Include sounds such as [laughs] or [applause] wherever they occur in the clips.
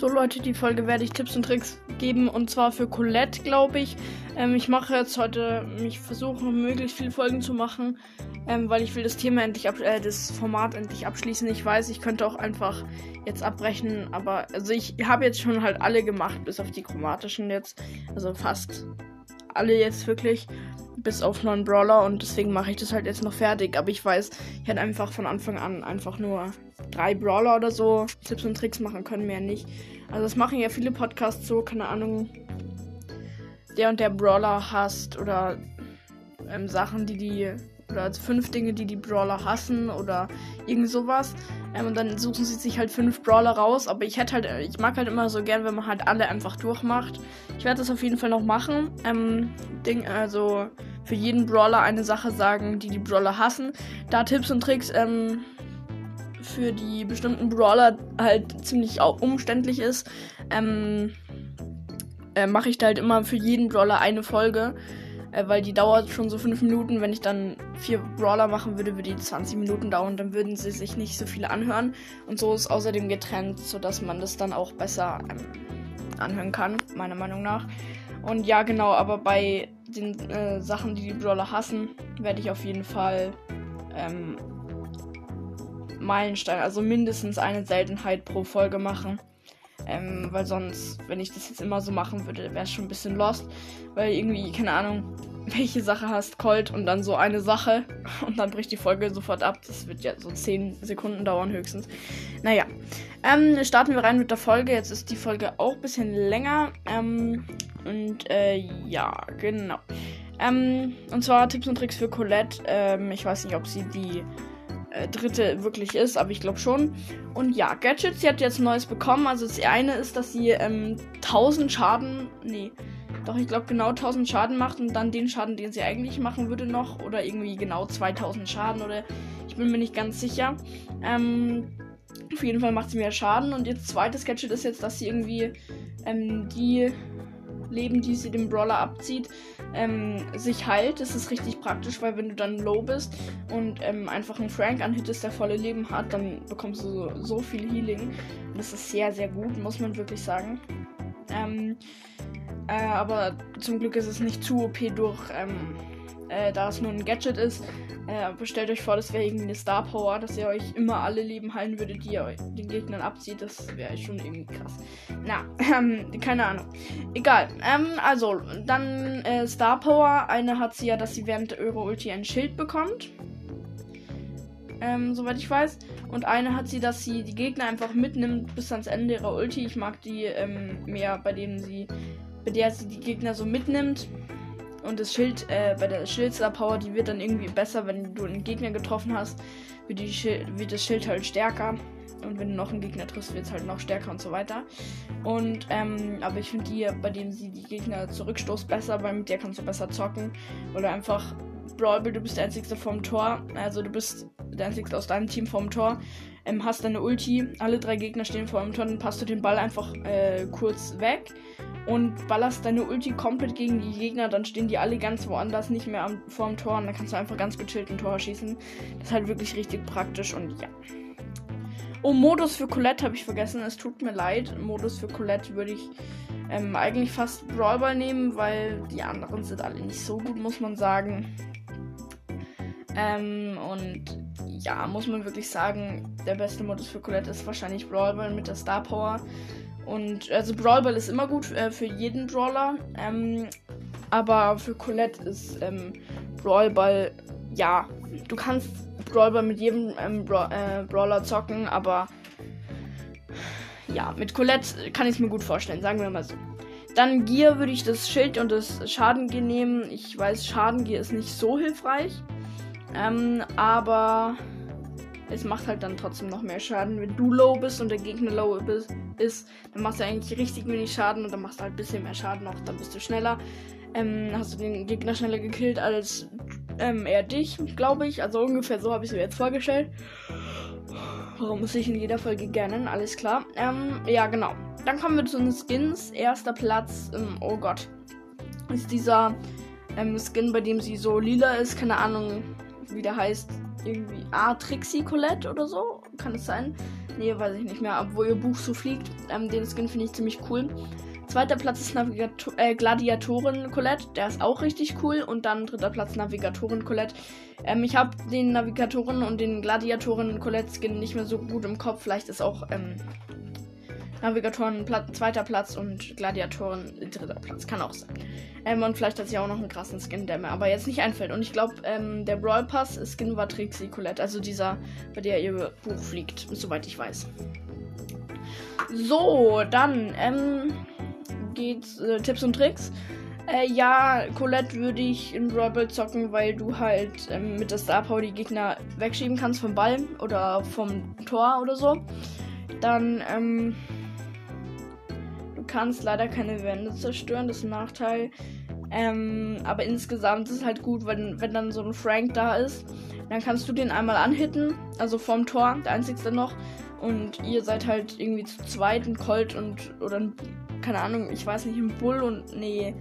So Leute, die Folge werde ich Tipps und Tricks geben und zwar für Colette, glaube ich. Ähm, ich mache jetzt heute, ich versuche möglichst viele Folgen zu machen, ähm, weil ich will das Thema endlich, ab, äh, das Format endlich abschließen. Ich weiß, ich könnte auch einfach jetzt abbrechen, aber also ich habe jetzt schon halt alle gemacht, bis auf die chromatischen jetzt, also fast alle jetzt wirklich, bis auf neuen Brawler und deswegen mache ich das halt jetzt noch fertig. Aber ich weiß, ich hätte einfach von Anfang an einfach nur drei Brawler oder so Tipps und Tricks machen können, mehr nicht. Also das machen ja viele Podcasts so, keine Ahnung, der und der Brawler hasst oder ähm, Sachen, die die oder fünf Dinge, die die Brawler hassen oder irgend sowas. Ähm, und dann suchen sie sich halt fünf Brawler raus. Aber ich hätte halt, ich mag halt immer so gern, wenn man halt alle einfach durchmacht. Ich werde das auf jeden Fall noch machen. Ähm, Ding, also für jeden Brawler eine Sache sagen, die die Brawler hassen. Da Tipps und Tricks ähm, für die bestimmten Brawler halt ziemlich umständlich ist, ähm, äh, mache ich da halt immer für jeden Brawler eine Folge. Äh, weil die dauert schon so 5 Minuten. Wenn ich dann vier Brawler machen würde, würde die 20 Minuten dauern. Dann würden sie sich nicht so viele anhören. Und so ist außerdem getrennt, sodass man das dann auch besser ähm, anhören kann, meiner Meinung nach. Und ja, genau, aber bei den äh, Sachen, die die Brawler hassen, werde ich auf jeden Fall ähm, Meilenstein, also mindestens eine Seltenheit pro Folge machen. Ähm, weil sonst, wenn ich das jetzt immer so machen würde, wäre es schon ein bisschen lost. Weil irgendwie, keine Ahnung, [laughs] welche Sache hast, Colt und dann so eine Sache [laughs] und dann bricht die Folge sofort ab. Das wird ja so 10 Sekunden dauern höchstens. Naja, ähm, starten wir rein mit der Folge. Jetzt ist die Folge auch ein bisschen länger. Ähm, und äh, ja, genau. Ähm, und zwar Tipps und Tricks für Colette. Ähm, ich weiß nicht, ob sie die äh, dritte wirklich ist, aber ich glaube schon. Und ja, Gadgets, sie hat jetzt Neues bekommen. Also das eine ist, dass sie ähm, 1000 Schaden, nee, doch ich glaube genau 1000 Schaden macht und dann den Schaden, den sie eigentlich machen würde noch. Oder irgendwie genau 2000 Schaden oder ich bin mir nicht ganz sicher. Ähm, auf jeden Fall macht sie mehr Schaden. Und ihr zweites Gadget ist jetzt, dass sie irgendwie ähm, die Leben, die sie dem Brawler abzieht, ähm, sich heilt. Das ist richtig praktisch, weil wenn du dann low bist und ähm, einfach einen Frank anhittest, der volle Leben hat, dann bekommst du so, so viel Healing. Und das ist sehr, sehr gut, muss man wirklich sagen. Ähm, äh, aber zum Glück ist es nicht zu OP durch, ähm, äh, da es nur ein Gadget ist. Äh, stellt euch vor, das wäre irgendwie eine Star Power, dass ihr euch immer alle Leben heilen würdet, die ihr den Gegnern abzieht. Das wäre schon irgendwie krass. Na, [laughs] ähm, keine Ahnung. Egal. Ähm, also, dann äh, Star Power. Eine hat sie ja, dass sie während ihrer Ulti ein Schild bekommt. Ähm, soweit ich weiß. Und eine hat sie, dass sie die Gegner einfach mitnimmt bis ans Ende ihrer Ulti. Ich mag die ähm, mehr, bei denen sie, bei der sie die Gegner so mitnimmt. Und das Schild, äh, bei der Schildstar Power, die wird dann irgendwie besser, wenn du einen Gegner getroffen hast, wird, die Schild, wird das Schild halt stärker. Und wenn du noch einen Gegner triffst, wird es halt noch stärker und so weiter. Und, ähm, aber ich finde die, bei dem sie die Gegner zurückstoßt, besser, weil mit der kannst du besser zocken. Oder einfach Brawl, du bist der Einzige vom Tor. Also du bist der Einzige aus deinem Team vom Tor. Ähm, hast deine Ulti, alle drei Gegner stehen vor dem Tor, dann passt du den Ball einfach äh, kurz weg und ballerst deine Ulti komplett gegen die Gegner, dann stehen die alle ganz woanders, nicht mehr am, vor dem Tor und dann kannst du einfach ganz gechillt ein Tor schießen. Das ist halt wirklich richtig praktisch und ja. Oh, Modus für Colette habe ich vergessen. Es tut mir leid. Modus für Colette würde ich ähm, eigentlich fast Brawlball nehmen, weil die anderen sind alle nicht so gut, muss man sagen. Ähm, und ja, muss man wirklich sagen, der beste Modus für Colette ist wahrscheinlich Brawlball mit der Star Power. Und also Brawl Ball ist immer gut äh, für jeden Brawler. Ähm, aber für Colette ist ähm, Brawl Ball, ja, du kannst Brawl Ball mit jedem ähm, Bra äh, Brawler zocken, aber ja, mit Colette kann ich es mir gut vorstellen, sagen wir mal so. Dann Gear würde ich das Schild und das Schadengear nehmen. Ich weiß, Schadengear ist nicht so hilfreich. Ähm, aber es macht halt dann trotzdem noch mehr Schaden. Wenn du low bist und der Gegner low ist, dann machst du eigentlich richtig wenig Schaden und dann machst du halt ein bisschen mehr Schaden noch, dann bist du schneller. Ähm, hast du den Gegner schneller gekillt als ähm, er dich, glaube ich. Also ungefähr so habe ich es mir jetzt vorgestellt. Warum muss ich in jeder Folge gerne? Alles klar. Ähm, ja, genau. Dann kommen wir zu den Skins. Erster Platz, ähm, oh Gott, ist dieser ähm, Skin, bei dem sie so lila ist. Keine Ahnung, wie der heißt. Irgendwie A, Trixie Colette oder so. Kann es sein? Nee, weiß ich nicht mehr. Obwohl ihr Buch so fliegt. Ähm, den Skin finde ich ziemlich cool. Zweiter Platz ist Navigator äh, Gladiatorin Colette. Der ist auch richtig cool. Und dann dritter Platz Navigatorin Colette. Ähm, ich habe den Navigatoren und den Gladiatoren Colette Skin nicht mehr so gut im Kopf. Vielleicht ist auch ähm, Navigatoren Pla zweiter Platz und Gladiatoren dritter Platz. Kann auch sein. Ähm, und vielleicht hat sie auch noch einen krassen Skin, der mir aber jetzt nicht einfällt. Und ich glaube, ähm, der Brawl Pass Skin war Trixie Colette. Also dieser, bei der ihr Buch fliegt, soweit ich weiß. So, dann ähm, geht's äh, Tipps und Tricks. Äh, ja, Colette würde ich in Brawl zocken, weil du halt ähm, mit der Star Power die Gegner wegschieben kannst vom Ball oder vom Tor oder so. Dann, ähm, kannst leider keine Wände zerstören, das ist ein Nachteil. Ähm, aber insgesamt ist es halt gut, wenn, wenn dann so ein Frank da ist. Dann kannst du den einmal anhitten, also vorm Tor, der einzigste noch. Und ihr seid halt irgendwie zu zweit, ein Colt und, oder ein, keine Ahnung, ich weiß nicht, ein Bull und, nee.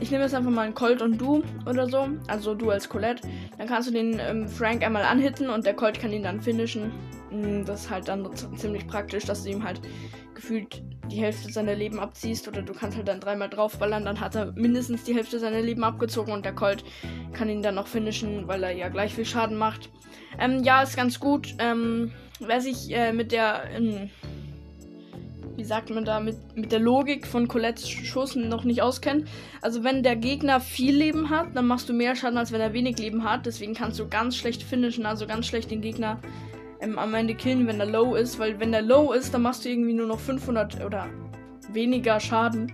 Ich nehme jetzt einfach mal einen Colt und du oder so, also du als Colette. Dann kannst du den ähm, Frank einmal anhitten und der Colt kann ihn dann finishen. Mm, das ist halt dann ziemlich praktisch, dass du ihm halt gefühlt die Hälfte seiner Leben abziehst oder du kannst halt dann dreimal draufballern, dann hat er mindestens die Hälfte seiner Leben abgezogen und der Colt kann ihn dann noch finishen, weil er ja gleich viel Schaden macht. Ähm, ja, ist ganz gut. Ähm, wer sich äh, mit der, in, wie sagt man da, mit, mit der Logik von Colettes Schuss noch nicht auskennt. Also wenn der Gegner viel Leben hat, dann machst du mehr Schaden, als wenn er wenig Leben hat. Deswegen kannst du ganz schlecht finishen, also ganz schlecht den Gegner ähm, am Ende killen, wenn er low ist. Weil wenn der low ist, dann machst du irgendwie nur noch 500 oder weniger Schaden.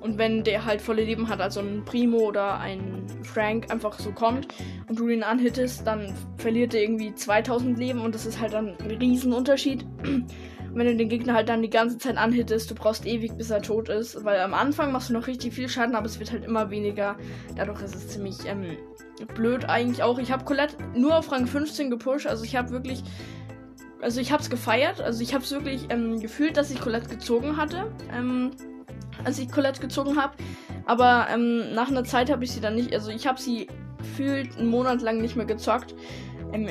Und wenn der halt volle Leben hat, also ein Primo oder ein Frank einfach so kommt und du ihn anhittest, dann verliert er irgendwie 2000 Leben und das ist halt dann ein Riesenunterschied. Und wenn du den Gegner halt dann die ganze Zeit anhittest, du brauchst ewig, bis er tot ist. Weil am Anfang machst du noch richtig viel Schaden, aber es wird halt immer weniger. Dadurch ist es ziemlich ähm, blöd eigentlich auch. Ich habe Colette nur auf Rang 15 gepusht. Also ich habe wirklich. Also ich habe es gefeiert. Also ich habe es wirklich ähm, gefühlt, dass ich Colette gezogen hatte. Ähm, als ich Colette gezogen habe. Aber ähm, nach einer Zeit habe ich sie dann nicht. Also ich habe sie gefühlt einen Monat lang nicht mehr gezockt. Ähm,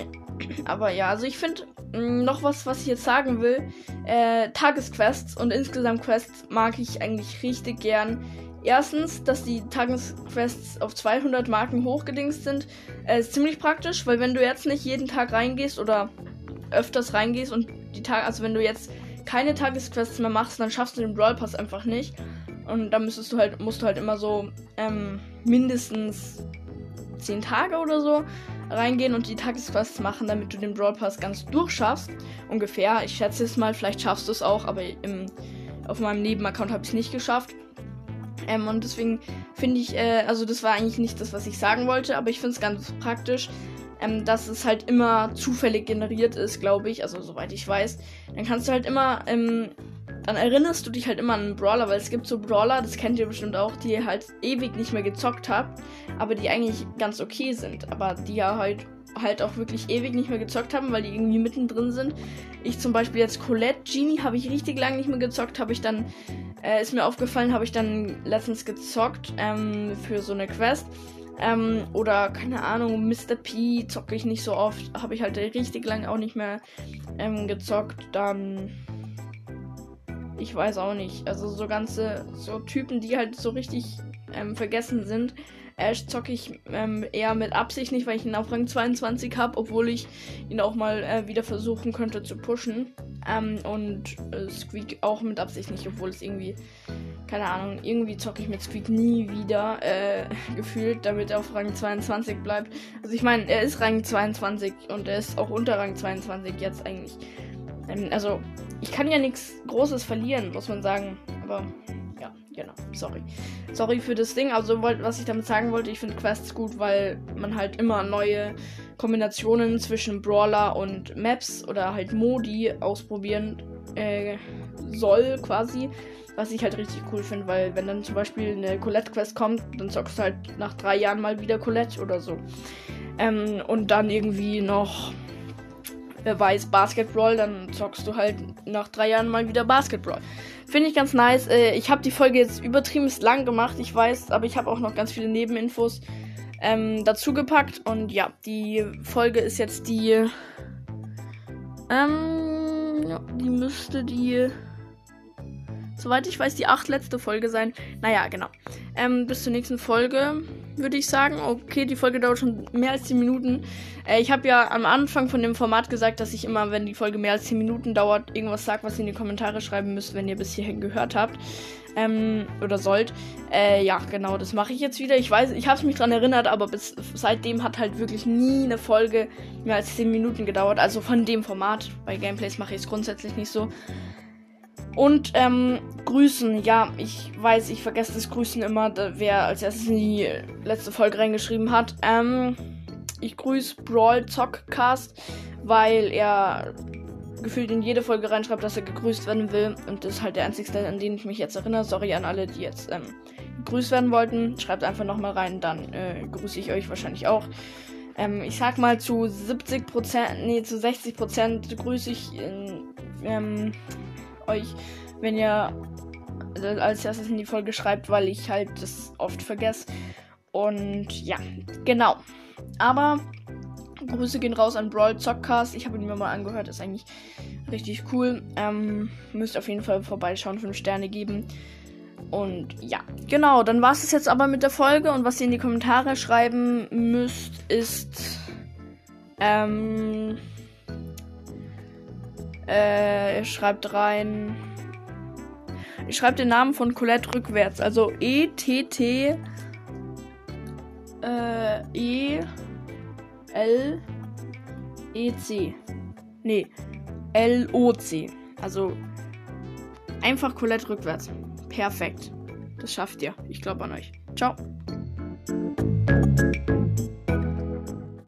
aber ja, also ich finde mm, noch was, was ich jetzt sagen will. Äh, Tagesquests und insgesamt Quests mag ich eigentlich richtig gern. Erstens, dass die Tagesquests auf 200 Marken hochgedingst sind, äh, ist ziemlich praktisch, weil wenn du jetzt nicht jeden Tag reingehst oder öfters reingehst und die Tage, also wenn du jetzt keine Tagesquests mehr machst, dann schaffst du den Brawl Pass einfach nicht. Und dann müsstest du halt, musst du halt immer so ähm, mindestens 10 Tage oder so reingehen und die Tagesquests machen, damit du den Brawl Pass ganz durchschaffst. Ungefähr. Ich schätze es mal, vielleicht schaffst du es auch, aber im, auf meinem Nebenaccount habe ich es nicht geschafft. Ähm, und deswegen finde ich, äh, also das war eigentlich nicht das, was ich sagen wollte, aber ich finde es ganz praktisch, ähm, dass es halt immer zufällig generiert ist, glaube ich, also soweit ich weiß. Dann kannst du halt immer, ähm, dann erinnerst du dich halt immer an einen Brawler, weil es gibt so Brawler, das kennt ihr bestimmt auch, die ihr halt ewig nicht mehr gezockt habt, aber die eigentlich ganz okay sind, aber die ja halt halt auch wirklich ewig nicht mehr gezockt haben, weil die irgendwie mittendrin sind. Ich zum Beispiel jetzt Colette Genie habe ich richtig lange nicht mehr gezockt, habe ich dann äh, ist mir aufgefallen, habe ich dann letztens gezockt ähm, für so eine Quest. Ähm, oder keine Ahnung, Mr. P zocke ich nicht so oft. Habe ich halt richtig lange auch nicht mehr ähm, gezockt. Dann. Ich weiß auch nicht. Also so ganze so Typen, die halt so richtig ähm, vergessen sind. Ash zocke ich ähm, eher mit Absicht nicht, weil ich ihn auf Rang 22 habe, obwohl ich ihn auch mal äh, wieder versuchen könnte zu pushen. Ähm, und äh, Squeak auch mit Absicht nicht, obwohl es irgendwie, keine Ahnung, irgendwie zocke ich mit Squeak nie wieder äh, [laughs] gefühlt, damit er auf Rang 22 bleibt. Also ich meine, er ist Rang 22 und er ist auch unter Rang 22 jetzt eigentlich. Ähm, also ich kann ja nichts Großes verlieren, muss man sagen. Aber ja, genau. Sorry. Sorry für das Ding. Also, was ich damit sagen wollte, ich finde Quests gut, weil man halt immer neue Kombinationen zwischen Brawler und Maps oder halt Modi ausprobieren äh, soll, quasi. Was ich halt richtig cool finde, weil wenn dann zum Beispiel eine Colette-Quest kommt, dann zockst du halt nach drei Jahren mal wieder Colette oder so. Ähm, und dann irgendwie noch wer weiß, Basketball, dann zockst du halt nach drei Jahren mal wieder Basketball. Finde ich ganz nice. Äh, ich habe die Folge jetzt übertrieben lang gemacht, ich weiß, aber ich habe auch noch ganz viele Nebeninfos. ähm, dazu. Und ja, die Folge ist jetzt die. Ähm, die müsste die. Soweit ich weiß, die acht letzte Folge sein. Naja, genau. Ähm, bis zur nächsten Folge würde ich sagen. Okay, die Folge dauert schon mehr als 10 Minuten. Äh, ich habe ja am Anfang von dem Format gesagt, dass ich immer, wenn die Folge mehr als 10 Minuten dauert, irgendwas sage, was ihr in die Kommentare schreiben müsst, wenn ihr bis hierhin gehört habt. Ähm, oder sollt. Äh, ja, genau, das mache ich jetzt wieder. Ich weiß, ich habe mich dran erinnert, aber bis seitdem hat halt wirklich nie eine Folge mehr als 10 Minuten gedauert. Also von dem Format. Bei Gameplays mache ich es grundsätzlich nicht so. Und ähm, grüßen. Ja, ich weiß, ich vergesse das Grüßen immer, wer als erstes in die letzte Folge reingeschrieben hat. Ähm, ich grüße Brawl Zockcast, weil er gefühlt in jede Folge reinschreibt, dass er gegrüßt werden will. Und das ist halt der einzige, an den ich mich jetzt erinnere. Sorry an alle, die jetzt ähm, gegrüßt werden wollten. Schreibt einfach nochmal rein, dann äh, grüße ich euch wahrscheinlich auch. Ähm, ich sag mal zu 70% nee, zu 60% grüße ich in, ähm, euch, wenn ihr als erstes in die Folge schreibt, weil ich halt das oft vergesse. Und ja, genau. Aber Grüße gehen raus an Brawl Zockcast. Ich habe ihn mir mal angehört, ist eigentlich richtig cool. Ähm, müsst auf jeden Fall vorbeischauen, 5 Sterne geben. Und ja, genau, dann war es jetzt aber mit der Folge. Und was ihr in die Kommentare schreiben müsst, ist. Ähm. Äh, schreibt rein. Ich schreibe den Namen von Colette rückwärts. Also E-T-T. Äh, E. L. E. C. Nee. L. O. C. Also. Einfach Colette rückwärts. Perfekt. Das schafft ihr. Ich glaube an euch. Ciao.